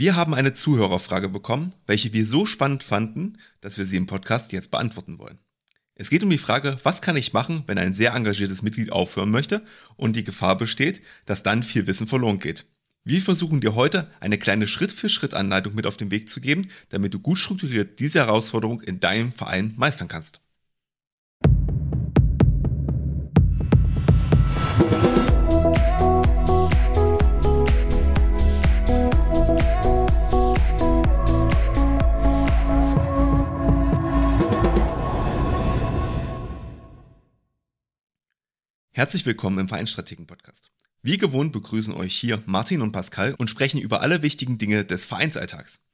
Wir haben eine Zuhörerfrage bekommen, welche wir so spannend fanden, dass wir sie im Podcast jetzt beantworten wollen. Es geht um die Frage, was kann ich machen, wenn ein sehr engagiertes Mitglied aufhören möchte und die Gefahr besteht, dass dann viel Wissen verloren geht. Wir versuchen dir heute eine kleine Schritt-für-Schritt-Anleitung mit auf den Weg zu geben, damit du gut strukturiert diese Herausforderung in deinem Verein meistern kannst. Herzlich willkommen im Vereinsstrategen-Podcast. Wie gewohnt begrüßen euch hier Martin und Pascal und sprechen über alle wichtigen Dinge des Vereinsalltags.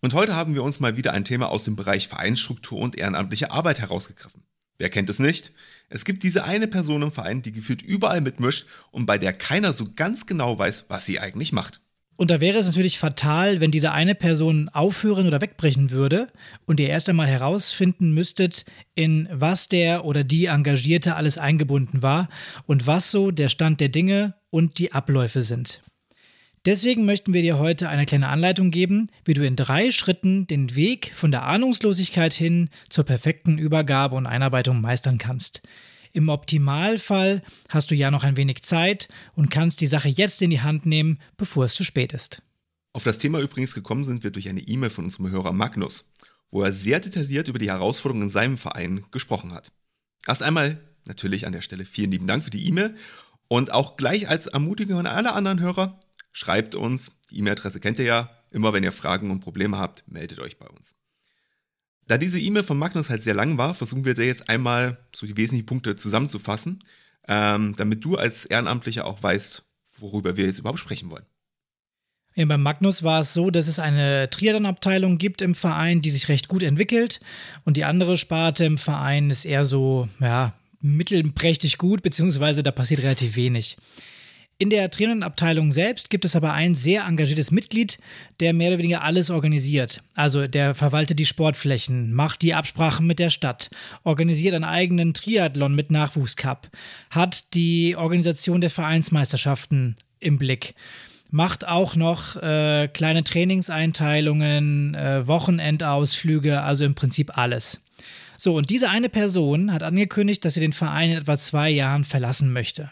Und heute haben wir uns mal wieder ein Thema aus dem Bereich Vereinsstruktur und ehrenamtliche Arbeit herausgegriffen. Wer kennt es nicht? Es gibt diese eine Person im Verein, die gefühlt überall mitmischt und bei der keiner so ganz genau weiß, was sie eigentlich macht. Und da wäre es natürlich fatal, wenn diese eine Person aufhören oder wegbrechen würde und ihr erst einmal herausfinden müsstet, in was der oder die Engagierte alles eingebunden war und was so der Stand der Dinge und die Abläufe sind. Deswegen möchten wir dir heute eine kleine Anleitung geben, wie du in drei Schritten den Weg von der Ahnungslosigkeit hin zur perfekten Übergabe und Einarbeitung meistern kannst. Im Optimalfall hast du ja noch ein wenig Zeit und kannst die Sache jetzt in die Hand nehmen, bevor es zu spät ist. Auf das Thema übrigens gekommen sind wir durch eine E-Mail von unserem Hörer Magnus, wo er sehr detailliert über die Herausforderungen in seinem Verein gesprochen hat. Erst einmal natürlich an der Stelle vielen lieben Dank für die E-Mail und auch gleich als Ermutigung an alle anderen Hörer, schreibt uns, die E-Mail-Adresse kennt ihr ja, immer wenn ihr Fragen und Probleme habt, meldet euch bei uns. Da diese E-Mail von Magnus halt sehr lang war, versuchen wir da jetzt einmal so die wesentlichen Punkte zusammenzufassen, ähm, damit du als Ehrenamtlicher auch weißt, worüber wir jetzt überhaupt sprechen wollen. Ja, bei Magnus war es so, dass es eine Triathlon-Abteilung gibt im Verein, die sich recht gut entwickelt. Und die andere Sparte im Verein ist eher so, ja, mittelprächtig gut, beziehungsweise da passiert relativ wenig. In der Trainerabteilung selbst gibt es aber ein sehr engagiertes Mitglied, der mehr oder weniger alles organisiert. Also der verwaltet die Sportflächen, macht die Absprachen mit der Stadt, organisiert einen eigenen Triathlon mit Nachwuchscup, hat die Organisation der Vereinsmeisterschaften im Blick, macht auch noch äh, kleine Trainingseinteilungen, äh, Wochenendausflüge, also im Prinzip alles. So, und diese eine Person hat angekündigt, dass sie den Verein in etwa zwei Jahren verlassen möchte.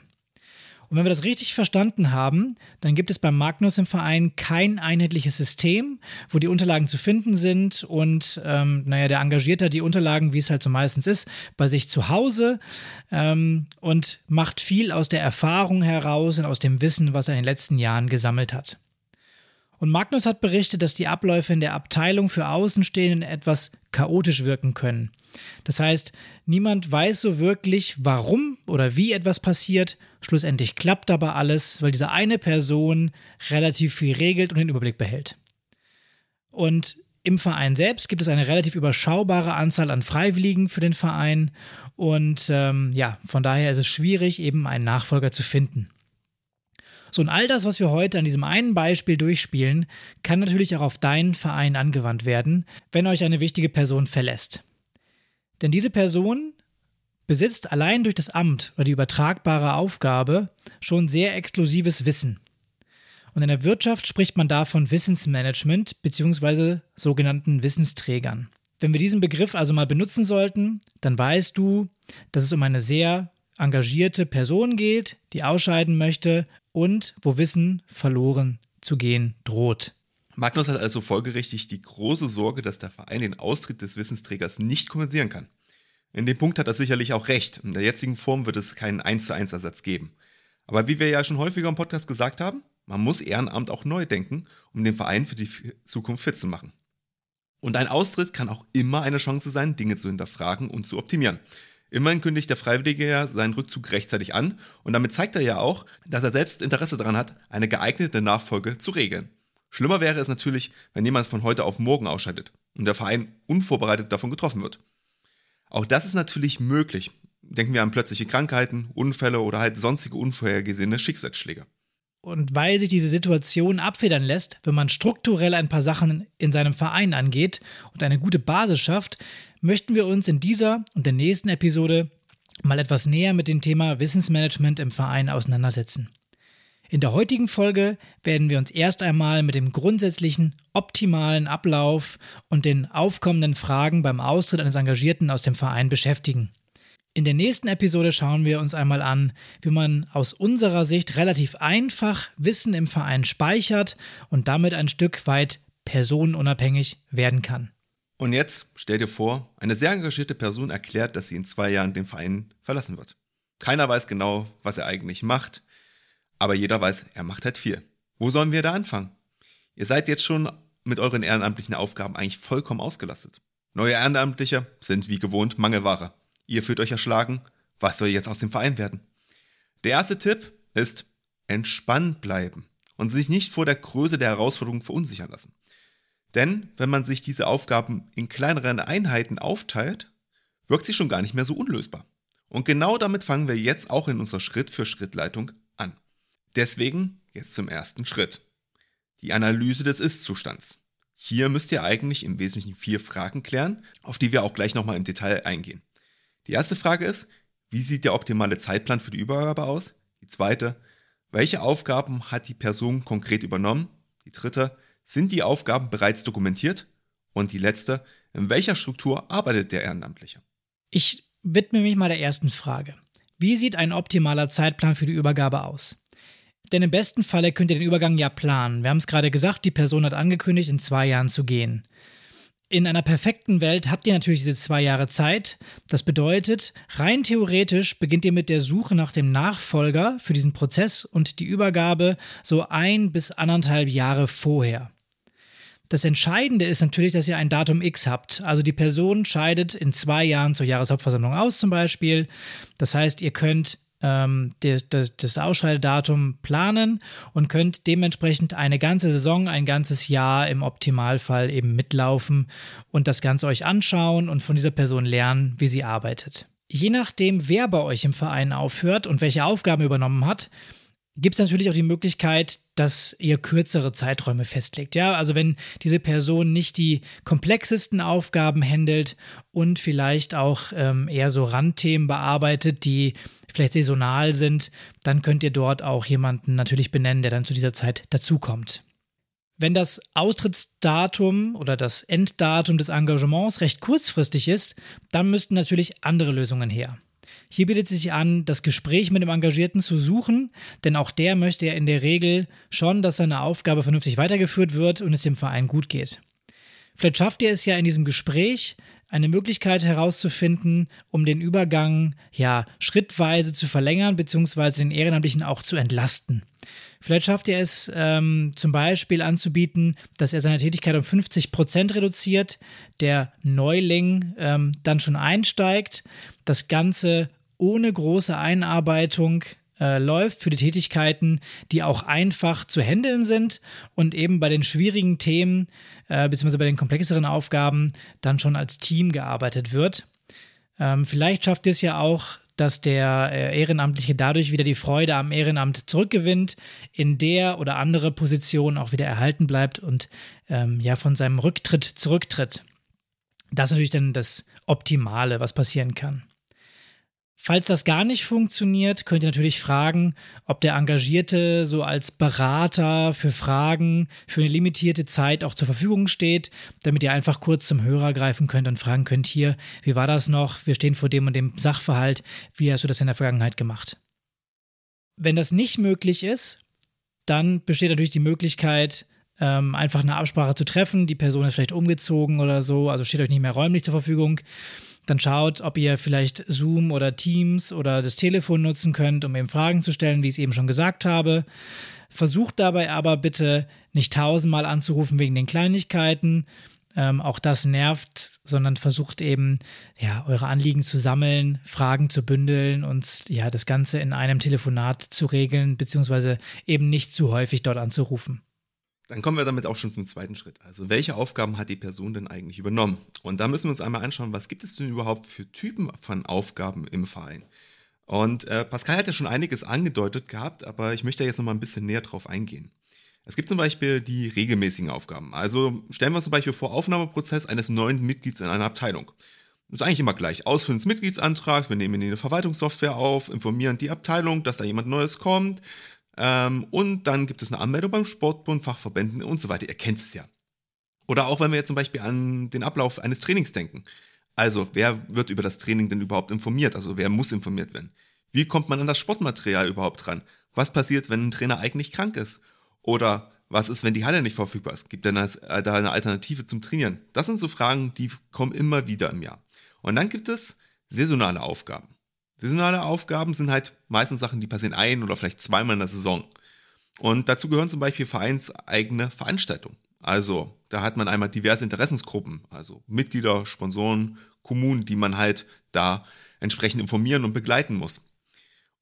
Und wenn wir das richtig verstanden haben, dann gibt es beim Magnus im Verein kein einheitliches System, wo die Unterlagen zu finden sind und, ähm, naja, der Engagierte die Unterlagen, wie es halt so meistens ist, bei sich zu Hause ähm, und macht viel aus der Erfahrung heraus und aus dem Wissen, was er in den letzten Jahren gesammelt hat. Und Magnus hat berichtet, dass die Abläufe in der Abteilung für Außenstehenden etwas chaotisch wirken können. Das heißt, niemand weiß so wirklich, warum oder wie etwas passiert. Schlussendlich klappt aber alles, weil diese eine Person relativ viel regelt und den Überblick behält. Und im Verein selbst gibt es eine relativ überschaubare Anzahl an Freiwilligen für den Verein und ähm, ja, von daher ist es schwierig, eben einen Nachfolger zu finden. So, und all das, was wir heute an diesem einen Beispiel durchspielen, kann natürlich auch auf deinen Verein angewandt werden, wenn euch eine wichtige Person verlässt. Denn diese Person besitzt allein durch das Amt oder die übertragbare Aufgabe schon sehr exklusives Wissen. Und in der Wirtschaft spricht man da von Wissensmanagement bzw. sogenannten Wissensträgern. Wenn wir diesen Begriff also mal benutzen sollten, dann weißt du, dass es um eine sehr engagierte Person geht, die ausscheiden möchte und wo Wissen verloren zu gehen droht. Magnus hat also folgerichtig die große Sorge, dass der Verein den Austritt des Wissensträgers nicht kompensieren kann. In dem Punkt hat er sicherlich auch recht. In der jetzigen Form wird es keinen 1 zu 1 Ersatz geben. Aber wie wir ja schon häufiger im Podcast gesagt haben, man muss Ehrenamt auch neu denken, um den Verein für die Zukunft fit zu machen. Und ein Austritt kann auch immer eine Chance sein, Dinge zu hinterfragen und zu optimieren. Immerhin kündigt der Freiwillige ja seinen Rückzug rechtzeitig an und damit zeigt er ja auch, dass er selbst Interesse daran hat, eine geeignete Nachfolge zu regeln. Schlimmer wäre es natürlich, wenn jemand von heute auf morgen ausscheidet und der Verein unvorbereitet davon getroffen wird. Auch das ist natürlich möglich. Denken wir an plötzliche Krankheiten, Unfälle oder halt sonstige unvorhergesehene Schicksalsschläge. Und weil sich diese Situation abfedern lässt, wenn man strukturell ein paar Sachen in seinem Verein angeht und eine gute Basis schafft, möchten wir uns in dieser und der nächsten Episode mal etwas näher mit dem Thema Wissensmanagement im Verein auseinandersetzen. In der heutigen Folge werden wir uns erst einmal mit dem grundsätzlichen optimalen Ablauf und den aufkommenden Fragen beim Austritt eines Engagierten aus dem Verein beschäftigen. In der nächsten Episode schauen wir uns einmal an, wie man aus unserer Sicht relativ einfach Wissen im Verein speichert und damit ein Stück weit personenunabhängig werden kann. Und jetzt stell dir vor, eine sehr engagierte Person erklärt, dass sie in zwei Jahren den Verein verlassen wird. Keiner weiß genau, was er eigentlich macht, aber jeder weiß, er macht halt viel. Wo sollen wir da anfangen? Ihr seid jetzt schon mit euren ehrenamtlichen Aufgaben eigentlich vollkommen ausgelastet. Neue Ehrenamtliche sind wie gewohnt Mangelware. Ihr fühlt euch erschlagen. Was soll jetzt aus dem Verein werden? Der erste Tipp ist entspannt bleiben und sich nicht vor der Größe der Herausforderung verunsichern lassen. Denn wenn man sich diese Aufgaben in kleineren Einheiten aufteilt, wirkt sie schon gar nicht mehr so unlösbar. Und genau damit fangen wir jetzt auch in unserer Schritt-für-Schritt-Leitung an. Deswegen jetzt zum ersten Schritt. Die Analyse des Ist-Zustands. Hier müsst ihr eigentlich im Wesentlichen vier Fragen klären, auf die wir auch gleich nochmal im Detail eingehen. Die erste Frage ist, wie sieht der optimale Zeitplan für die Übergabe aus? Die zweite, welche Aufgaben hat die Person konkret übernommen? Die dritte, sind die Aufgaben bereits dokumentiert? Und die letzte, in welcher Struktur arbeitet der Ehrenamtliche? Ich widme mich mal der ersten Frage. Wie sieht ein optimaler Zeitplan für die Übergabe aus? Denn im besten Falle könnt ihr den Übergang ja planen. Wir haben es gerade gesagt, die Person hat angekündigt, in zwei Jahren zu gehen. In einer perfekten Welt habt ihr natürlich diese zwei Jahre Zeit. Das bedeutet, rein theoretisch beginnt ihr mit der Suche nach dem Nachfolger für diesen Prozess und die Übergabe so ein bis anderthalb Jahre vorher. Das Entscheidende ist natürlich, dass ihr ein Datum X habt. Also die Person scheidet in zwei Jahren zur Jahreshauptversammlung aus zum Beispiel. Das heißt, ihr könnt ähm, das, das, das Ausscheidedatum planen und könnt dementsprechend eine ganze Saison, ein ganzes Jahr im Optimalfall eben mitlaufen und das Ganze euch anschauen und von dieser Person lernen, wie sie arbeitet. Je nachdem, wer bei euch im Verein aufhört und welche Aufgaben übernommen hat, gibt es natürlich auch die Möglichkeit, dass ihr kürzere Zeiträume festlegt. Ja, also wenn diese Person nicht die komplexesten Aufgaben handelt und vielleicht auch ähm, eher so Randthemen bearbeitet, die vielleicht saisonal sind, dann könnt ihr dort auch jemanden natürlich benennen, der dann zu dieser Zeit dazukommt. Wenn das Austrittsdatum oder das Enddatum des Engagements recht kurzfristig ist, dann müssten natürlich andere Lösungen her. Hier bietet sich an, das Gespräch mit dem Engagierten zu suchen, denn auch der möchte ja in der Regel schon, dass seine Aufgabe vernünftig weitergeführt wird und es dem Verein gut geht. Vielleicht schafft ihr es ja in diesem Gespräch, eine Möglichkeit herauszufinden, um den Übergang ja schrittweise zu verlängern, beziehungsweise den Ehrenamtlichen auch zu entlasten. Vielleicht schafft ihr es ähm, zum Beispiel anzubieten, dass er seine Tätigkeit um 50 Prozent reduziert, der Neuling ähm, dann schon einsteigt, das Ganze ohne große Einarbeitung äh, läuft für die Tätigkeiten, die auch einfach zu handeln sind und eben bei den schwierigen Themen äh, bzw. bei den komplexeren Aufgaben dann schon als Team gearbeitet wird. Ähm, vielleicht schafft es ja auch, dass der äh, Ehrenamtliche dadurch wieder die Freude am Ehrenamt zurückgewinnt, in der oder andere Position auch wieder erhalten bleibt und ähm, ja von seinem Rücktritt zurücktritt. Das ist natürlich dann das Optimale, was passieren kann. Falls das gar nicht funktioniert, könnt ihr natürlich fragen, ob der Engagierte so als Berater für Fragen für eine limitierte Zeit auch zur Verfügung steht, damit ihr einfach kurz zum Hörer greifen könnt und fragen könnt, hier, wie war das noch? Wir stehen vor dem und dem Sachverhalt. Wie hast du das in der Vergangenheit gemacht? Wenn das nicht möglich ist, dann besteht natürlich die Möglichkeit, ähm, einfach eine Absprache zu treffen. Die Person ist vielleicht umgezogen oder so, also steht euch nicht mehr räumlich zur Verfügung dann schaut, ob ihr vielleicht Zoom oder Teams oder das Telefon nutzen könnt, um eben Fragen zu stellen, wie ich es eben schon gesagt habe. Versucht dabei aber bitte nicht tausendmal anzurufen wegen den Kleinigkeiten. Ähm, auch das nervt, sondern versucht eben, ja, eure Anliegen zu sammeln, Fragen zu bündeln und ja, das Ganze in einem Telefonat zu regeln, beziehungsweise eben nicht zu häufig dort anzurufen. Dann kommen wir damit auch schon zum zweiten Schritt. Also welche Aufgaben hat die Person denn eigentlich übernommen? Und da müssen wir uns einmal anschauen, was gibt es denn überhaupt für Typen von Aufgaben im Verein? Und äh, Pascal hat ja schon einiges angedeutet gehabt, aber ich möchte jetzt noch mal ein bisschen näher drauf eingehen. Es gibt zum Beispiel die regelmäßigen Aufgaben. Also stellen wir uns zum Beispiel vor Aufnahmeprozess eines neuen Mitglieds in einer Abteilung. Das ist eigentlich immer gleich. Ausfüllen des Mitgliedsantrags, wir nehmen in die Verwaltungssoftware auf, informieren die Abteilung, dass da jemand Neues kommt, Ähm, und dann gibt es eine Anmeldung beim Sportbund, Fachverbänden und so weiter. Ihr kennt es ja. Oder auch wenn wir jetzt zum Beispiel an den Ablauf eines Trainings denken. Also, wer wird über das Training denn überhaupt informiert? Also, wer muss informiert werden? Wie kommt man an das Sportmaterial überhaupt ran? Was passiert, wenn ein Trainer eigentlich krank ist? Oder was ist, wenn die Halle nicht verfügbar ist? Gibt denn äh, da eine Alternative zum Trainieren? Das sind so Fragen, die kommen immer wieder im Jahr. Und dann gibt es saisonale Aufgaben. Saisonale Aufgaben sind halt meistens Sachen, die passieren ein oder vielleicht zweimal in der Saison. Und dazu gehören zum Beispiel vereinseigene Veranstaltungen. Also da hat man einmal diverse Interessensgruppen, also Mitglieder, Sponsoren, Kommunen, die man halt da entsprechend informieren und begleiten muss.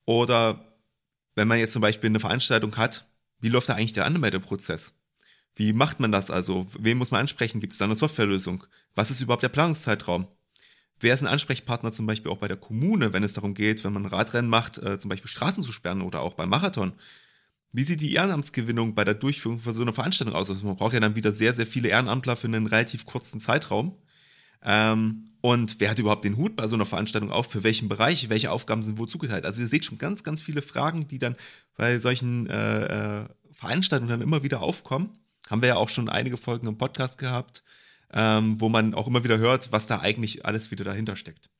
Oder wenn man jetzt zum Beispiel eine Veranstaltung hat, wie läuft da eigentlich der Anmeldeprozess? Wie macht man das also? Wen muss man ansprechen? Gibt es da eine Softwarelösung? Was ist überhaupt der Planungszeitraum? Wer ist ein Ansprechpartner zum Beispiel auch bei der Kommune, wenn es darum geht, wenn man Radrennen macht, äh, zum Beispiel Straßen zu sperren oder auch beim Marathon? Wie sieht die Ehrenamtsgewinnung bei der Durchführung von so einer Veranstaltung aus? Also man braucht ja dann wieder sehr, sehr viele Ehrenamtler für einen relativ kurzen Zeitraum. Ähm, und wer hat überhaupt den Hut bei so einer Veranstaltung auf? Für welchen Bereich? Welche Aufgaben sind wo zugeteilt? Also ihr seht schon ganz, ganz viele Fragen, die dann bei solchen äh, äh, Veranstaltungen dann immer wieder aufkommen. Haben wir ja auch schon einige Folgen im Podcast gehabt ähm, wo man auch immer wieder hört, was da eigentlich alles wieder dahinter steckt.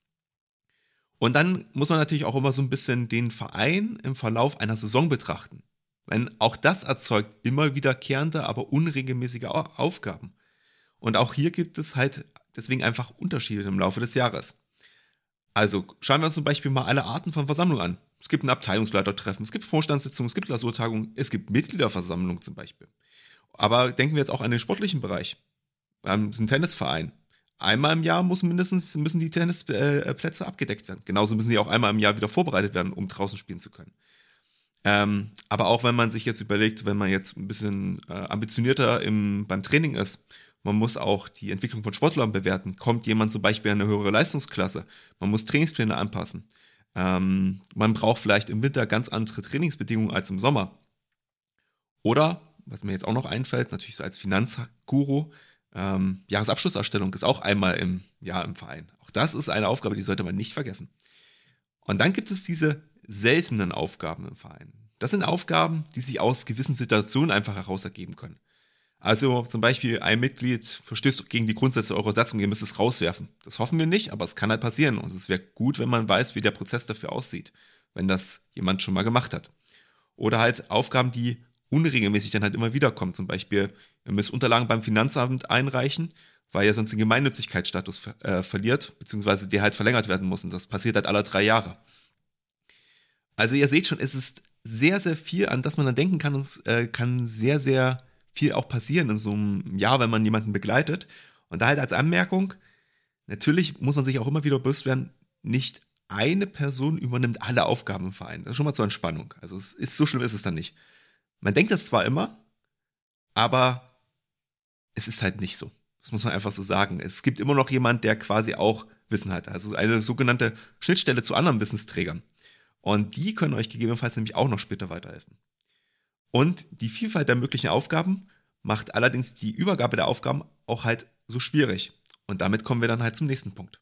Und dann muss man natürlich auch immer so ein bisschen den Verein im Verlauf einer Saison betrachten. Denn auch das erzeugt immer wiederkehrende, aber unregelmäßige Aufgaben. Und auch hier gibt es halt deswegen einfach Unterschiede im Laufe des Jahres. Also schauen wir uns zum Beispiel mal alle Arten von Versammlungen an. Es gibt ein Abteilungsleitertreffen, es gibt Vorstandssitzungen, es gibt Klausurtagungen, es gibt Mitgliederversammlungen zum Beispiel. Aber denken wir jetzt auch an den sportlichen Bereich. Wir haben einen Tennisverein. Einmal im Jahr muss mindestens, müssen die Tennisplätze abgedeckt werden. Genauso müssen die auch einmal im Jahr wieder vorbereitet werden, um draußen spielen zu können. Ähm, aber auch wenn man sich jetzt überlegt, wenn man jetzt ein bisschen äh, ambitionierter im, beim Training ist, man muss auch die Entwicklung von Sportlern bewerten. Kommt jemand zum Beispiel an eine höhere Leistungsklasse? Man muss Trainingspläne anpassen. Ähm, man braucht vielleicht im Winter ganz andere Trainingsbedingungen als im Sommer. Oder, was mir jetzt auch noch einfällt, natürlich so als Finanzguru, ähm, Jahresabschlusserstellung ist auch einmal im Jahr im Verein. Auch das ist eine Aufgabe, die sollte man nicht vergessen. Und dann gibt es diese seltenen Aufgaben im Verein. Das sind Aufgaben, die sich aus gewissen Situationen einfach heraus ergeben können. Also zum Beispiel ein Mitglied verstößt gegen die Grundsätze eurer Satzung, ihr müsst es rauswerfen. Das hoffen wir nicht, aber es kann halt passieren. Und es wäre gut, wenn man weiß, wie der Prozess dafür aussieht, wenn das jemand schon mal gemacht hat. Oder halt Aufgaben, die unregelmäßig dann halt immer wieder kommt. Zum Beispiel, ihr müsst Unterlagen beim Finanzamt einreichen, weil ihr sonst den Gemeinnützigkeitsstatus äh, verliert, beziehungsweise der halt verlängert werden muss. Und das passiert halt alle drei Jahre. Also ihr seht schon, es ist sehr, sehr viel, an das man dann denken kann. Und es äh, kann sehr, sehr viel auch passieren in so einem Jahr, wenn man jemanden begleitet. Und da halt als Anmerkung, natürlich muss man sich auch immer wieder bewusst werden, nicht eine Person übernimmt alle Aufgaben im Verein. Das ist schon mal zur Entspannung. Also es ist, so schlimm ist es dann nicht. Man denkt das zwar immer, aber es ist halt nicht so. Das muss man einfach so sagen. Es gibt immer noch jemand, der quasi auch Wissen hat. Also eine sogenannte Schnittstelle zu anderen Wissensträgern. Und die können euch gegebenenfalls nämlich auch noch später weiterhelfen. Und die Vielfalt der möglichen Aufgaben macht allerdings die Übergabe der Aufgaben auch halt so schwierig. Und damit kommen wir dann halt zum nächsten Punkt.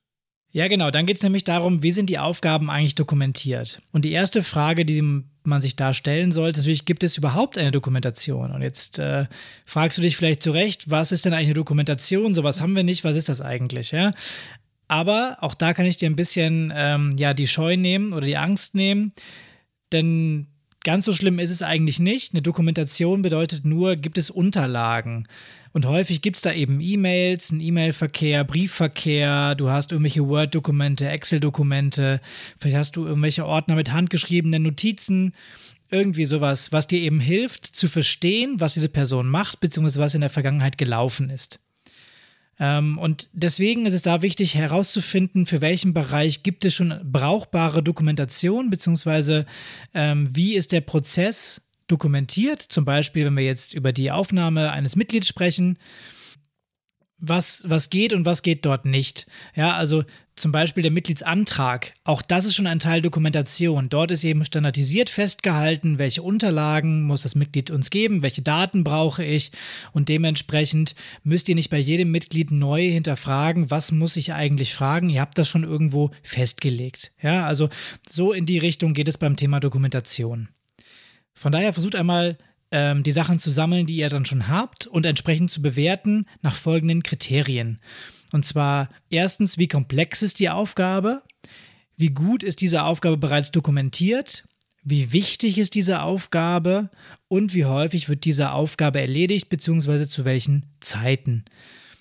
Ja, genau. Dann geht es nämlich darum, wie sind die Aufgaben eigentlich dokumentiert? Und die erste Frage, die man sich da stellen sollte, natürlich, gibt es überhaupt eine Dokumentation? Und jetzt äh, fragst du dich vielleicht zurecht, was ist denn eigentlich eine Dokumentation? Sowas haben wir nicht, was ist das eigentlich? Ja? Aber auch da kann ich dir ein bisschen ähm, ja, die Scheu nehmen oder die Angst nehmen. Denn ganz so schlimm ist es eigentlich nicht. Eine Dokumentation bedeutet nur, gibt es Unterlagen. Und häufig gibt es da eben E-Mails, einen E-Mail-Verkehr, Briefverkehr, du hast irgendwelche Word-Dokumente, Excel-Dokumente, vielleicht hast du irgendwelche Ordner mit handgeschriebenen Notizen, irgendwie sowas, was dir eben hilft zu verstehen, was diese Person macht, beziehungsweise was in der Vergangenheit gelaufen ist. Ähm, und deswegen ist es da wichtig herauszufinden, für welchen Bereich gibt es schon brauchbare Dokumentation, beziehungsweise ähm, wie ist der Prozess dokumentiert. Zum Beispiel, wenn wir jetzt über die Aufnahme eines Mitglieds sprechen, was, was geht und was geht dort nicht. Ja, also zum Beispiel der Mitgliedsantrag. Auch das ist schon ein Teil Dokumentation. Dort ist eben standardisiert festgehalten, welche Unterlagen muss das Mitglied uns geben, welche Daten brauche ich und dementsprechend müsst ihr nicht bei jedem Mitglied neu hinterfragen, was muss ich eigentlich fragen. Ihr habt das schon irgendwo festgelegt. Ja, also so in die Richtung geht es beim Thema Dokumentation. Von daher versucht einmal ähm, die Sachen zu sammeln, die ihr dann schon habt und entsprechend zu bewerten nach folgenden Kriterien. Und zwar erstens, wie komplex ist die Aufgabe? Wie gut ist diese Aufgabe bereits dokumentiert? Wie wichtig ist diese Aufgabe und wie häufig wird diese Aufgabe erledigt, beziehungsweise zu welchen Zeiten?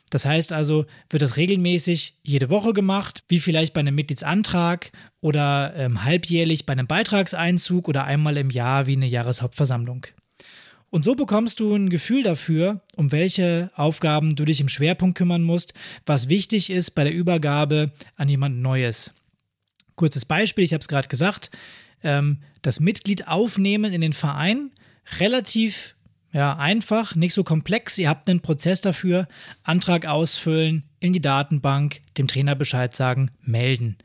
Das heißt also, wird das regelmäßig jede Woche gemacht, wie vielleicht bei einem Mitgliedsantrag oder ähm, halbjährlich bei einem Beitragseinzug oder einmal im Jahr wie eine Jahreshauptversammlung. Und so bekommst du ein Gefühl dafür, um welche Aufgaben du dich im Schwerpunkt kümmern musst, was wichtig ist bei der Übergabe an jemand Neues. Kurzes Beispiel, ich habe es gerade gesagt, ähm, das Mitglied aufnehmen in den Verein, relativ ja, einfach, nicht so komplex. Ihr habt einen Prozess dafür, Antrag ausfüllen, in die Datenbank, dem Trainer Bescheid sagen, melden.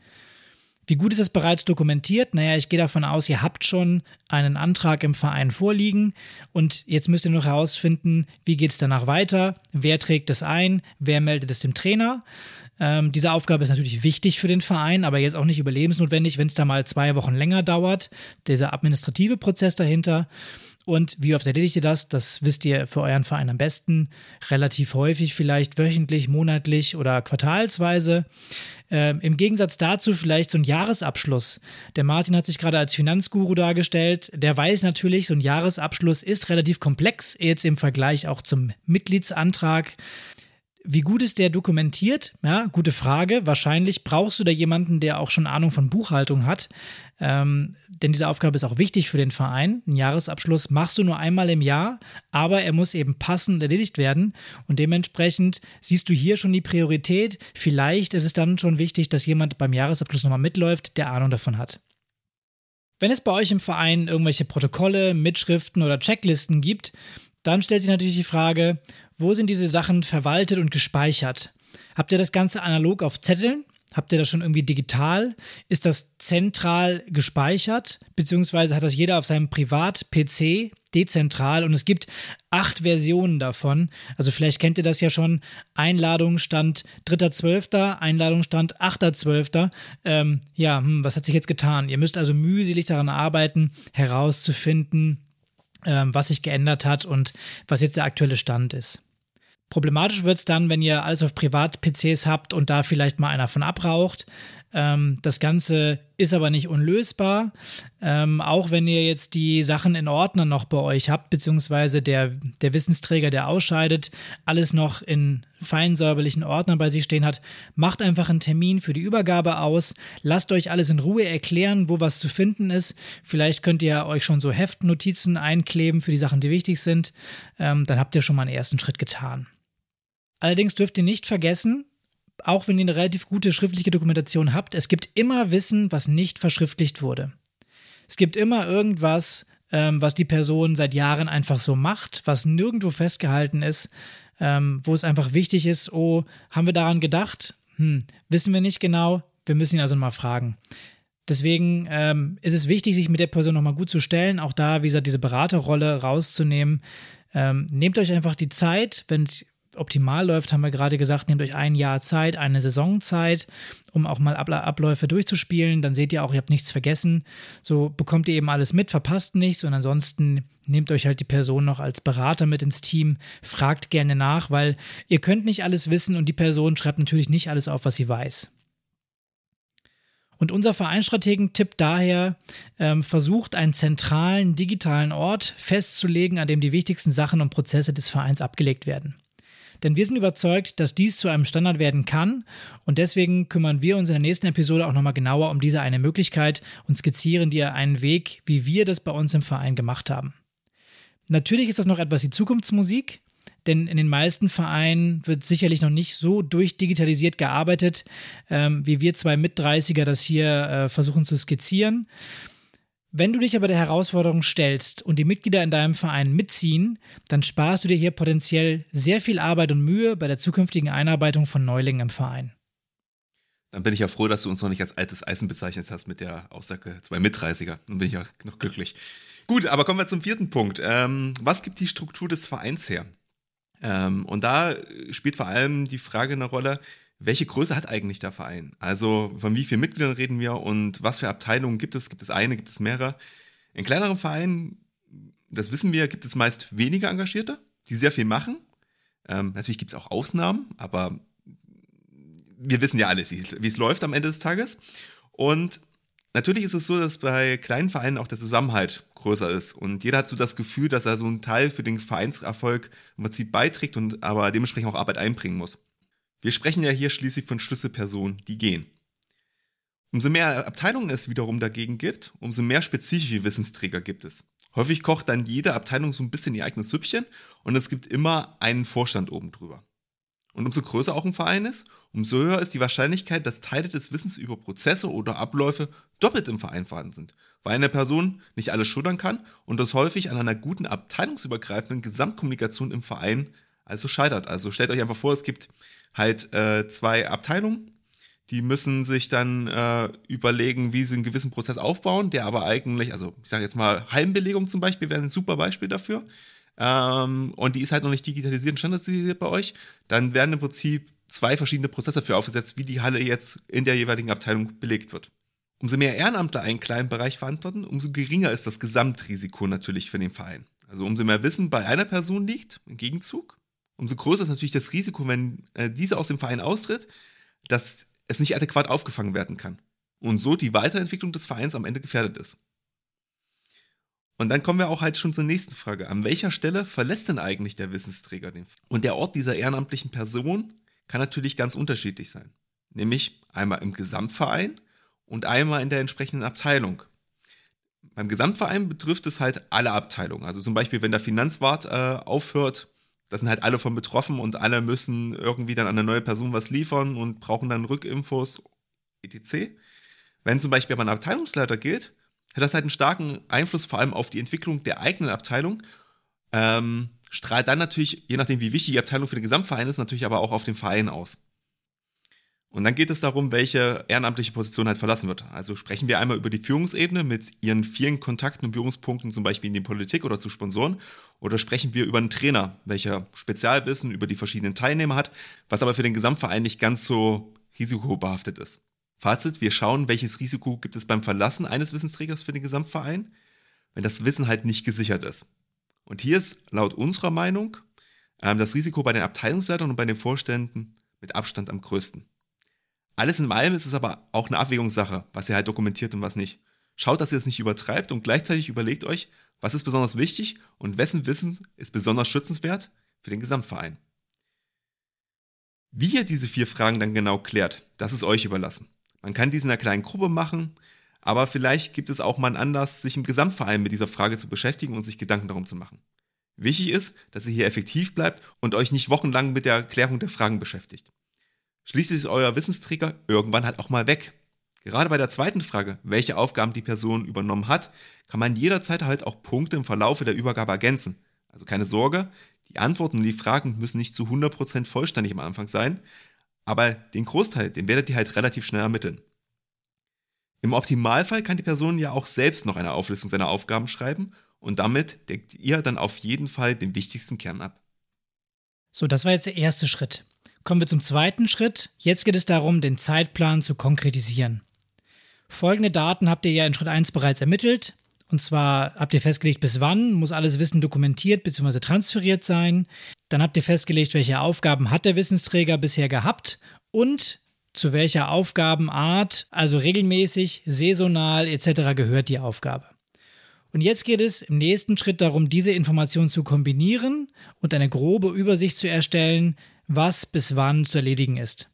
Wie gut ist es bereits dokumentiert? Naja, ich gehe davon aus, ihr habt schon einen Antrag im Verein vorliegen und jetzt müsst ihr noch herausfinden, wie geht es danach weiter, wer trägt es ein, wer meldet es dem Trainer. Ähm, diese Aufgabe ist natürlich wichtig für den Verein, aber jetzt auch nicht überlebensnotwendig, wenn es da mal zwei Wochen länger dauert. Dieser administrative Prozess dahinter. Und wie oft erledigt ihr das? Das wisst ihr für euren Verein am besten. Relativ häufig, vielleicht wöchentlich, monatlich oder quartalsweise. Ähm, Im Gegensatz dazu vielleicht so ein Jahresabschluss. Der Martin hat sich gerade als Finanzguru dargestellt. Der weiß natürlich, so ein Jahresabschluss ist relativ komplex, jetzt im Vergleich auch zum Mitgliedsantrag. Wie gut ist der dokumentiert? Ja, gute Frage. Wahrscheinlich brauchst du da jemanden, der auch schon Ahnung von Buchhaltung hat. Ähm, denn diese Aufgabe ist auch wichtig für den Verein. Ein Jahresabschluss machst du nur einmal im Jahr, aber er muss eben passend erledigt werden. Und dementsprechend siehst du hier schon die Priorität. Vielleicht ist es dann schon wichtig, dass jemand beim Jahresabschluss nochmal mitläuft, der Ahnung davon hat. Wenn es bei euch im Verein irgendwelche Protokolle, Mitschriften oder Checklisten gibt, dann stellt sich natürlich die Frage, wo sind diese Sachen verwaltet und gespeichert? Habt ihr das Ganze analog auf Zetteln? Habt ihr das schon irgendwie digital? Ist das zentral gespeichert? Beziehungsweise hat das jeder auf seinem Privat-PC dezentral und es gibt acht Versionen davon. Also vielleicht kennt ihr das ja schon. Einladung stand 3.12., Einladung stand 8.12. Ähm, ja, hm, was hat sich jetzt getan? Ihr müsst also mühselig daran arbeiten, herauszufinden, was sich geändert hat und was jetzt der aktuelle Stand ist. Problematisch wird es dann, wenn ihr alles auf Privat-PCs habt und da vielleicht mal einer von abraucht. Ähm, das Ganze ist aber nicht unlösbar. Ähm, auch wenn ihr jetzt die Sachen in Ordner noch bei euch habt, beziehungsweise der, der Wissensträger, der ausscheidet, alles noch in feinsäuberlichen Ordnern bei sich stehen hat, macht einfach einen Termin für die Übergabe aus. Lasst euch alles in Ruhe erklären, wo was zu finden ist. Vielleicht könnt ihr euch schon so Heftnotizen einkleben für die Sachen, die wichtig sind. Ähm, dann habt ihr schon mal einen ersten Schritt getan. Allerdings dürft ihr nicht vergessen, auch wenn ihr eine relativ gute schriftliche Dokumentation habt, es gibt immer Wissen, was nicht verschriftlicht wurde. Es gibt immer irgendwas, ähm, was die Person seit Jahren einfach so macht, was nirgendwo festgehalten ist, ähm, wo es einfach wichtig ist, oh, haben wir daran gedacht? Hm, wissen wir nicht genau, wir müssen ihn also mal fragen. Deswegen ähm, ist es wichtig, sich mit der Person nochmal gut zu stellen, auch da, wie gesagt, diese Beraterrolle rauszunehmen. Ähm, nehmt euch einfach die Zeit, wenn es optimal läuft, haben wir gerade gesagt, nehmt euch ein Jahr Zeit, eine Saison Zeit, um auch mal Abläufe durchzuspielen. Dann seht ihr auch, ihr habt nichts vergessen. So bekommt ihr eben alles mit, verpasst nichts und ansonsten nehmt euch halt die Person noch als Berater mit ins Team, fragt gerne nach, weil ihr könnt nicht alles wissen und die Person schreibt natürlich nicht alles auf, was sie weiß. Und unser Vereinsstrategen tippt daher, ähm, versucht einen zentralen digitalen Ort festzulegen, an dem die wichtigsten Sachen und Prozesse des Vereins abgelegt werden. Denn wir sind überzeugt, dass dies zu einem Standard werden kann und deswegen kümmern wir uns in der nächsten Episode auch nochmal genauer um diese eine Möglichkeit und skizzieren dir einen Weg, wie wir das bei uns im Verein gemacht haben. Natürlich ist das noch etwas die Zukunftsmusik, denn in den meisten Vereinen wird sicherlich noch nicht so durchdigitalisiert gearbeitet, ähm, wie wir zwei Mit-30er das hier äh, versuchen zu skizzieren. Wenn du dich aber der Herausforderung stellst und die Mitglieder in deinem Verein mitziehen, dann sparst du dir hier potenziell sehr viel Arbeit und Mühe bei der zukünftigen Einarbeitung von Neulingen im Verein. Dann bin ich ja froh, dass du uns noch nicht als altes Eisen bezeichnet hast mit der Aussage zwei Mit-30er. Dann bin ich ja noch glücklich. Gut, aber kommen wir zum vierten Punkt. Ähm, was gibt die Struktur des Vereins her? Ähm, und da spielt vor allem die Frage eine Rolle, welche Größe hat eigentlich der Verein? Also von wie vielen Mitgliedern reden wir und was für Abteilungen gibt es? Gibt es eine, gibt es mehrere? In kleineren Vereinen das wissen wir, gibt es meist weniger Engagierte, die sehr viel machen. Ähm, natürlich gibt es auch Ausnahmen, aber wir wissen ja alle, wie es läuft am Ende des Tages. Und natürlich ist es so, dass bei kleinen Vereinen auch der Zusammenhalt größer ist. Und jeder hat so das Gefühl, dass er so einen Teil für den Vereinserfolg im Prinzip beiträgt und aber dementsprechend auch Arbeit einbringen muss. Wir sprechen ja hier schließlich von Schlüsselpersonen, die gehen. Umso mehr Abteilungen es wiederum dagegen gibt, umso mehr spezifische Wissensträger gibt es. Häufig kocht dann jede Abteilung so ein bisschen ihr eigenes Süppchen und es gibt immer einen Vorstand oben drüber. Und umso größer auch ein Verein ist, umso höher ist die Wahrscheinlichkeit, dass Teile des Wissens über Prozesse oder Abläufe doppelt im Verein vorhanden sind, weil eine Person nicht alles schultern kann und das häufig an einer guten abteilungsübergreifenden Gesamtkommunikation im Verein also scheitert. Also stellt euch einfach vor, es gibt halt äh, zwei Abteilungen, die müssen sich dann äh, überlegen, wie sie einen gewissen Prozess aufbauen, der aber eigentlich, also ich sage jetzt mal, Heimbelegung zum Beispiel wäre ein super Beispiel dafür ähm, und die ist halt noch nicht digitalisiert und standardisiert bei euch, dann werden im Prinzip zwei verschiedene Prozesse für aufgesetzt, wie die Halle jetzt in der jeweiligen Abteilung belegt wird. Umso mehr Ehrenamtler einen kleinen Bereich verantworten, umso geringer ist das Gesamtrisiko natürlich für den Verein. Also umso mehr Wissen bei einer Person liegt, im Gegenzug, umso größer ist natürlich das Risiko, wenn äh, diese aus dem Verein austritt, dass es nicht adäquat aufgefangen werden kann. Und so die Weiterentwicklung des Vereins am Ende gefährdet ist. Und dann kommen wir auch halt schon zur nächsten Frage. An welcher Stelle verlässt denn eigentlich der Wissensträger den? Und der Ort dieser ehrenamtlichen Person kann natürlich ganz unterschiedlich sein. Nämlich einmal im Gesamtverein und einmal in der entsprechenden Abteilung. Beim Gesamtverein betrifft es halt alle Abteilungen. Also zum Beispiel, wenn der Finanzwart äh, aufhört, da sind halt alle von betroffen und alle müssen irgendwie dann an eine neue Person was liefern und brauchen dann Rückinfos, etc. Wenn zum Beispiel aber ein Abteilungsleiter geht, hat das halt einen starken Einfluss vor allem auf die Entwicklung der eigenen Abteilung. Ähm, strahlt dann natürlich, je nachdem wie wichtig die Abteilung für den Gesamtverein ist, natürlich aber auch auf den Verein aus. Und dann geht es darum, welche ehrenamtliche Position halt verlassen wird. Also sprechen wir einmal über die Führungsebene mit ihren vielen Kontakten und Berührungspunkten, zum Beispiel in die Politik oder zu Sponsoren, oder sprechen wir über einen Trainer, welcher Spezialwissen über die verschiedenen Teilnehmer hat, was aber für den Gesamtverein nicht ganz so risikobehaftet ist. Fazit, wir schauen, welches Risiko gibt es beim Verlassen eines Wissensträgers für den Gesamtverein, wenn das Wissen halt nicht gesichert ist. Und hier ist laut unserer Meinung ähm, das Risiko bei den Abteilungsleitern und bei den Vorständen mit Abstand am größten. Alles in allem ist es aber auch eine Abwägungssache, was ihr halt dokumentiert und was nicht. Schaut, dass ihr es nicht übertreibt und gleichzeitig überlegt euch, was ist besonders wichtig und wessen Wissen ist besonders schützenswert für den Gesamtverein. Wie ihr diese vier Fragen dann genau klärt, das ist euch überlassen. Man kann dies in einer kleinen Gruppe machen, aber vielleicht gibt es auch mal einen Anlass, sich im Gesamtverein mit dieser Frage zu beschäftigen und sich Gedanken darum zu machen. Wichtig ist, dass ihr hier effektiv bleibt und euch nicht wochenlang mit der Klärung der Fragen beschäftigt. Schließlich ist euer Wissensträger irgendwann halt auch mal weg. Gerade bei der zweiten Frage, welche Aufgaben die Person übernommen hat, kann man jederzeit halt auch Punkte im Verlaufe der Übergabe ergänzen. Also keine Sorge, die Antworten und die Fragen müssen nicht zu 100% vollständig am Anfang sein, aber den Großteil, den werdet ihr halt relativ schnell ermitteln. Im Optimalfall kann die Person ja auch selbst noch eine Auflistung seiner Aufgaben schreiben und damit deckt ihr dann auf jeden Fall den wichtigsten Kern ab. So, das war jetzt der erste Schritt. Kommen wir zum zweiten Schritt. Jetzt geht es darum, den Zeitplan zu konkretisieren. Folgende Daten habt ihr ja in Schritt 1 bereits ermittelt. Und zwar habt ihr festgelegt, bis wann muss alles Wissen dokumentiert bzw. transferiert sein. Dann habt ihr festgelegt, welche Aufgaben hat der Wissensträger bisher gehabt und zu welcher Aufgabenart, also regelmäßig, saisonal etc. gehört die Aufgabe. Und jetzt geht es im nächsten Schritt darum, diese Informationen zu kombinieren und eine grobe Übersicht zu erstellen, was bis wann zu erledigen ist.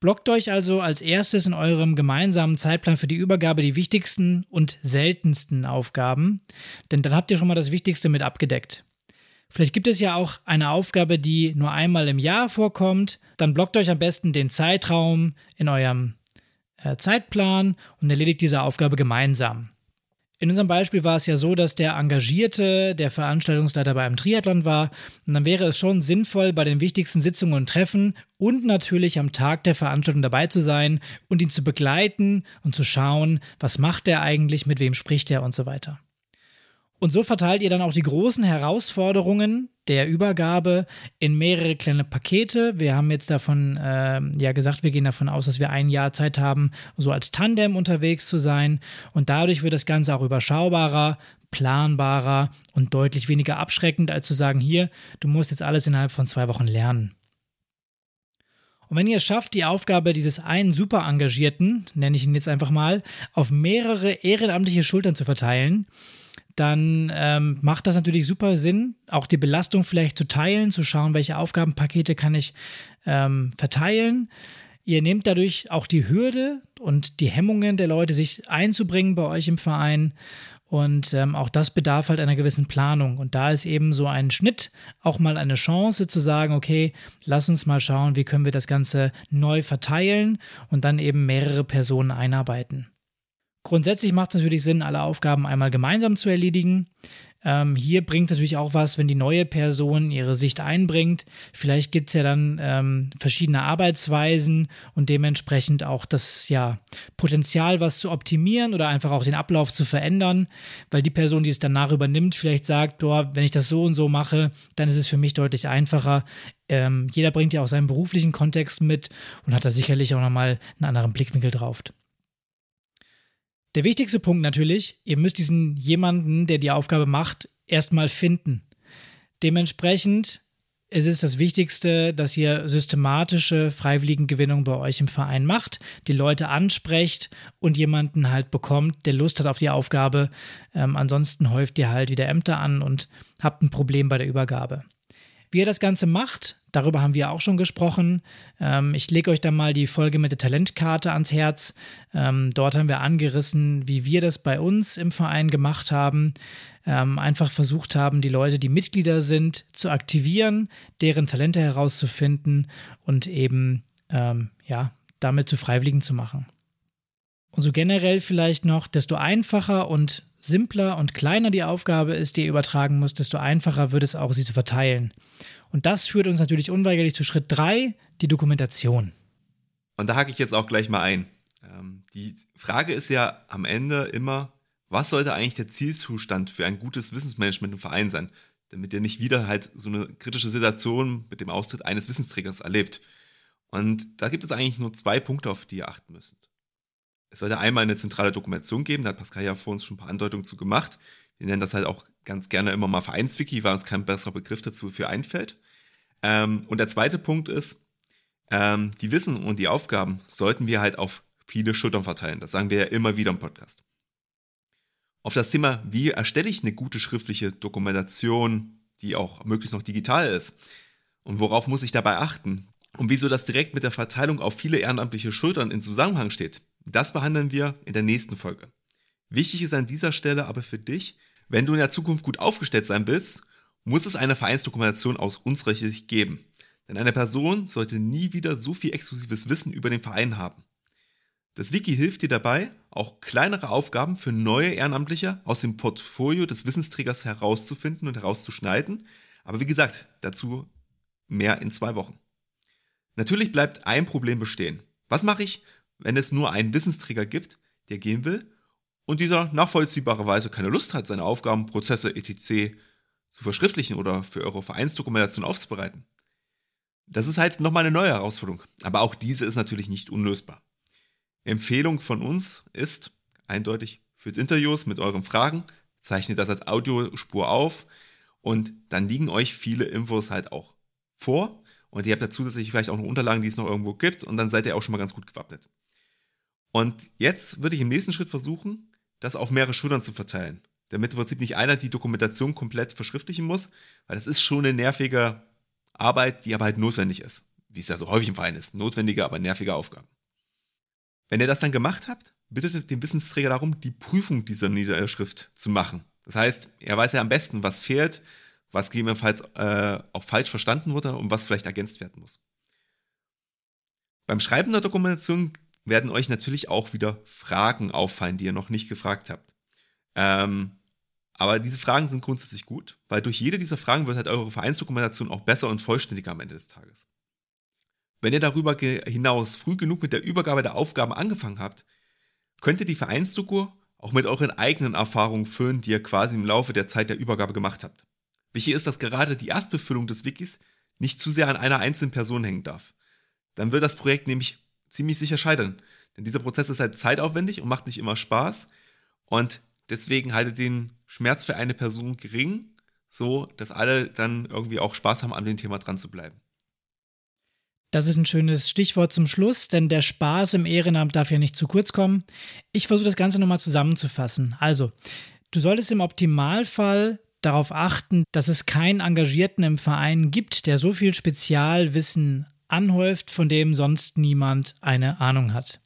Blockt euch also als erstes in eurem gemeinsamen Zeitplan für die Übergabe die wichtigsten und seltensten Aufgaben, denn dann habt ihr schon mal das Wichtigste mit abgedeckt. Vielleicht gibt es ja auch eine Aufgabe, die nur einmal im Jahr vorkommt. Dann blockt euch am besten den Zeitraum in eurem äh, Zeitplan und erledigt diese Aufgabe gemeinsam. In unserem Beispiel war es ja so, dass der Engagierte der Veranstaltungsleiter bei einem Triathlon war. Und dann wäre es schon sinnvoll, bei den wichtigsten Sitzungen und Treffen und natürlich am Tag der Veranstaltung dabei zu sein und ihn zu begleiten und zu schauen, was macht er eigentlich, mit wem spricht er und so weiter. Und so verteilt ihr dann auch die großen Herausforderungen der Übergabe in mehrere kleine Pakete. Wir haben jetzt davon äh, ja gesagt, wir gehen davon aus, dass wir ein Jahr Zeit haben, so als Tandem unterwegs zu sein. Und dadurch wird das Ganze auch überschaubarer, planbarer und deutlich weniger abschreckend, als zu sagen, hier, du musst jetzt alles innerhalb von zwei Wochen lernen. Und wenn ihr es schafft, die Aufgabe dieses einen super Engagierten, nenne ich ihn jetzt einfach mal, auf mehrere ehrenamtliche Schultern zu verteilen, dann ähm, macht das natürlich super Sinn, auch die Belastung vielleicht zu teilen, zu schauen, welche Aufgabenpakete kann ich ähm, verteilen. Ihr nehmt dadurch auch die Hürde und die Hemmungen der Leute, sich einzubringen bei euch im Verein. Und ähm, auch das bedarf halt einer gewissen Planung. Und da ist eben so ein Schnitt auch mal eine Chance zu sagen, okay, lass uns mal schauen, wie können wir das Ganze neu verteilen und dann eben mehrere Personen einarbeiten. Grundsätzlich macht es natürlich Sinn, alle Aufgaben einmal gemeinsam zu erledigen. Ähm, hier bringt natürlich auch was, wenn die neue Person ihre Sicht einbringt. Vielleicht gibt es ja dann ähm, verschiedene Arbeitsweisen und dementsprechend auch das ja, Potenzial, was zu optimieren oder einfach auch den Ablauf zu verändern, weil die Person, die es danach übernimmt, vielleicht sagt, oh, wenn ich das so und so mache, dann ist es für mich deutlich einfacher. Ähm, jeder bringt ja auch seinen beruflichen Kontext mit und hat da sicherlich auch nochmal einen anderen Blickwinkel drauf. Der wichtigste Punkt natürlich, ihr müsst diesen jemanden, der die Aufgabe macht, erstmal finden. Dementsprechend ist es das Wichtigste, dass ihr systematische Freiwilligengewinnung bei euch im Verein macht, die Leute ansprecht und jemanden halt bekommt, der Lust hat auf die Aufgabe. Ähm, ansonsten häuft ihr halt wieder Ämter an und habt ein Problem bei der Übergabe. Wie ihr das Ganze macht, darüber haben wir auch schon gesprochen. Ähm, ich lege euch da mal die Folge mit der Talentkarte ans Herz. Ähm, dort haben wir angerissen, wie wir das bei uns im Verein gemacht haben. Ähm, einfach versucht haben, die Leute, die Mitglieder sind, zu aktivieren, deren Talente herauszufinden und eben ähm, ja, damit zu Freiwilligen zu machen. Und so generell vielleicht noch, desto einfacher und simpler und kleiner die Aufgabe ist, die ihr übertragen muss, desto einfacher wird es auch, sie zu verteilen. Und das führt uns natürlich unweigerlich zu Schritt 3, die Dokumentation. Und da hake ich jetzt auch gleich mal ein. Ähm, die Frage ist ja am Ende immer, was sollte eigentlich der Zielzustand für ein gutes Wissensmanagement im Verein sein, damit ihr nicht wieder halt so eine kritische Situation mit dem Austritt eines Wissensträgers erlebt. Und da gibt es eigentlich nur zwei Punkte, auf die ihr achten müsst. Es sollte einmal eine zentrale Dokumentation geben, da hat Pascal ja vor uns schon ein paar Andeutungen zu gemacht. Wir nennen das halt auch ganz gerne immer mal Vereinswiki, weil uns kein besserer Begriff dazu für einfällt. Ähm, und der zweite Punkt ist, ähm, die Wissen und die Aufgaben sollten wir halt auf viele Schultern verteilen. Das sagen wir ja immer wieder im Podcast. Auf das Thema, wie erstelle ich eine gute schriftliche Dokumentation, die auch möglichst noch digital ist und worauf muss ich dabei achten und wieso das direkt mit der Verteilung auf viele ehrenamtliche Schultern in Zusammenhang steht, das behandeln wir in der nächsten Folge. Wichtig ist an dieser Stelle aber für dich, wenn du in der Zukunft gut aufgestellt sein willst, muss es eine Vereinsdokumentation aus unserer Sicht geben. Denn eine Person sollte nie wieder so viel exklusives Wissen über den Verein haben. Das Wiki hilft dir dabei, auch kleinere Aufgaben für neue Ehrenamtliche aus dem Portfolio des Wissensträgers herauszufinden und herauszuschneiden. Aber wie gesagt, dazu mehr in zwei Wochen. Natürlich bleibt ein Problem bestehen. Was mache ich, wenn es nur einen Wissensträger gibt, der gehen will und dieser nachvollziehbarerweise keine Lust hat, seine Aufgaben, Prozesse etc. zu verschriftlichen oder für eure Vereinsdokumentation aufzubereiten. Das ist halt nochmal eine neue Herausforderung, aber auch diese ist natürlich nicht unlösbar. Empfehlung von uns ist eindeutig, führt Interviews mit euren Fragen, zeichnet das als Audiospur auf und dann liegen euch viele Infos halt auch vor und ihr habt da zusätzlich vielleicht auch noch Unterlagen, die es noch irgendwo gibt und dann seid ihr auch schon mal ganz gut gewappnet. Und jetzt würde ich im nächsten Schritt versuchen, das auf mehrere Schultern zu verteilen. Damit im Prinzip nicht einer die Dokumentation komplett verschriftlichen muss, weil das ist schon eine nervige Arbeit, die aber halt notwendig ist. Wie es ja so häufig im Verein ist. Notwendige, aber nervige Aufgaben. Wenn ihr das dann gemacht habt, bittet den Wissensträger darum, die Prüfung dieser Niederschrift zu machen. Das heißt, er weiß ja am besten, was fehlt, was gegebenenfalls äh, auch falsch verstanden wurde und was vielleicht ergänzt werden muss. Beim Schreiben der Dokumentation werden euch natürlich auch wieder Fragen auffallen, die ihr noch nicht gefragt habt. Ähm, aber diese Fragen sind grundsätzlich gut, weil durch jede dieser Fragen wird halt eure Vereinsdokumentation auch besser und vollständiger am Ende des Tages. Wenn ihr darüber hinaus früh genug mit der Übergabe der Aufgaben angefangen habt, könnt ihr die Vereinsdoku auch mit euren eigenen Erfahrungen füllen, die ihr quasi im Laufe der Zeit der Übergabe gemacht habt. Wichtig ist, dass gerade die Erstbefüllung des Wikis nicht zu sehr an einer einzelnen Person hängen darf. Dann wird das Projekt nämlich ziemlich sicher scheitern. Denn dieser Prozess ist halt zeitaufwendig und macht nicht immer Spaß. Und deswegen haltet den Schmerz für eine Person gering, so dass alle dann irgendwie auch Spaß haben, an dem Thema dran zu bleiben. Das ist ein schönes Stichwort zum Schluss, denn der Spaß im Ehrenamt darf ja nicht zu kurz kommen. Ich versuche das Ganze nochmal zusammenzufassen. Also, du solltest im Optimalfall darauf achten, dass es keinen Engagierten im Verein gibt, der so viel Spezialwissen anhäuft, von dem sonst niemand eine Ahnung hat.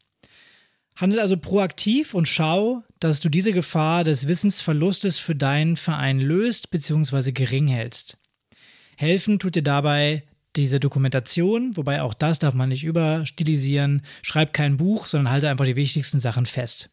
Handel also proaktiv und schau, dass du diese Gefahr des Wissensverlustes für deinen Verein löst bzw. gering hältst. Helfen tut dir dabei diese Dokumentation, wobei auch das darf man nicht überstilisieren. Schreib kein Buch, sondern halte einfach die wichtigsten Sachen fest.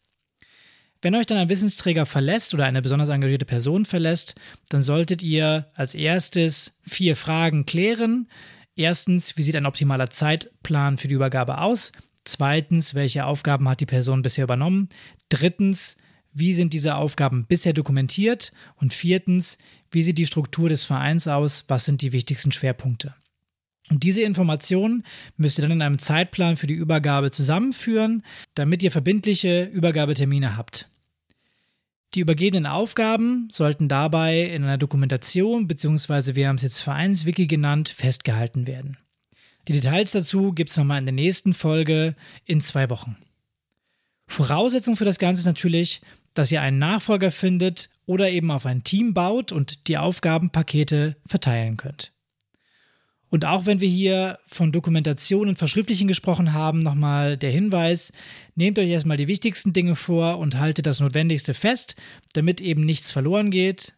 Wenn euch dann ein Wissensträger verlässt oder eine besonders engagierte Person verlässt, dann solltet ihr als erstes vier Fragen klären. Erstens, wie sieht ein optimaler Zeitplan für die Übergabe aus? Zweitens, welche Aufgaben hat die Person bisher übernommen? Drittens, wie sind diese Aufgaben bisher dokumentiert? Und viertens, wie sieht die Struktur des Vereins aus? Was sind die wichtigsten Schwerpunkte? Und diese Informationen müsst ihr dann in einem Zeitplan für die Übergabe zusammenführen, damit ihr verbindliche Übergabetermine habt. Die übergebenen Aufgaben sollten dabei in einer Dokumentation bzw. wir haben es jetzt Vereinswiki genannt, festgehalten werden. Die Details dazu gibt es nochmal in der nächsten Folge in zwei Wochen. Voraussetzung für das Ganze ist natürlich, dass ihr einen Nachfolger findet oder eben auf ein Team baut und die Aufgabenpakete verteilen könnt. Und auch wenn wir hier von Dokumentation und Verschriftlichen gesprochen haben, nochmal der Hinweis, nehmt euch erstmal die wichtigsten Dinge vor und haltet das Notwendigste fest, damit eben nichts verloren geht.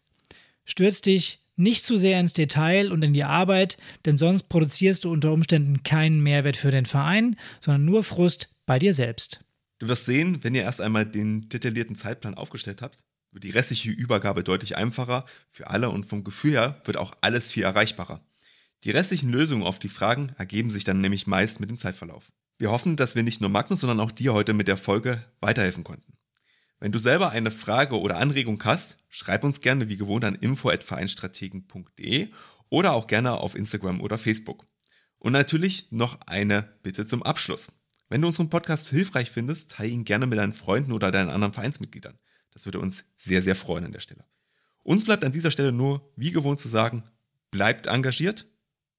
Stürzt dich nicht zu sehr ins Detail und in die Arbeit, denn sonst produzierst du unter Umständen keinen Mehrwert für den Verein, sondern nur Frust bei dir selbst. Du wirst sehen, wenn ihr erst einmal den detaillierten Zeitplan aufgestellt habt, wird die restliche Übergabe deutlich einfacher für alle und vom Gefühl her wird auch alles viel erreichbarer. Die restlichen Lösungen auf die Fragen ergeben sich dann nämlich meist mit dem Zeitverlauf. Wir hoffen, dass wir nicht nur Magnus, sondern auch dir heute mit der Folge weiterhelfen konnten. Wenn du selber eine Frage oder Anregung hast, schreib uns gerne wie gewohnt an info@vereinstrategen.de oder auch gerne auf Instagram oder Facebook. Und natürlich noch eine Bitte zum Abschluss. Wenn du unseren Podcast hilfreich findest, teile ihn gerne mit deinen Freunden oder deinen anderen Vereinsmitgliedern. Das würde uns sehr, sehr freuen an der Stelle. Uns bleibt an dieser Stelle nur, wie gewohnt zu sagen, bleibt engagiert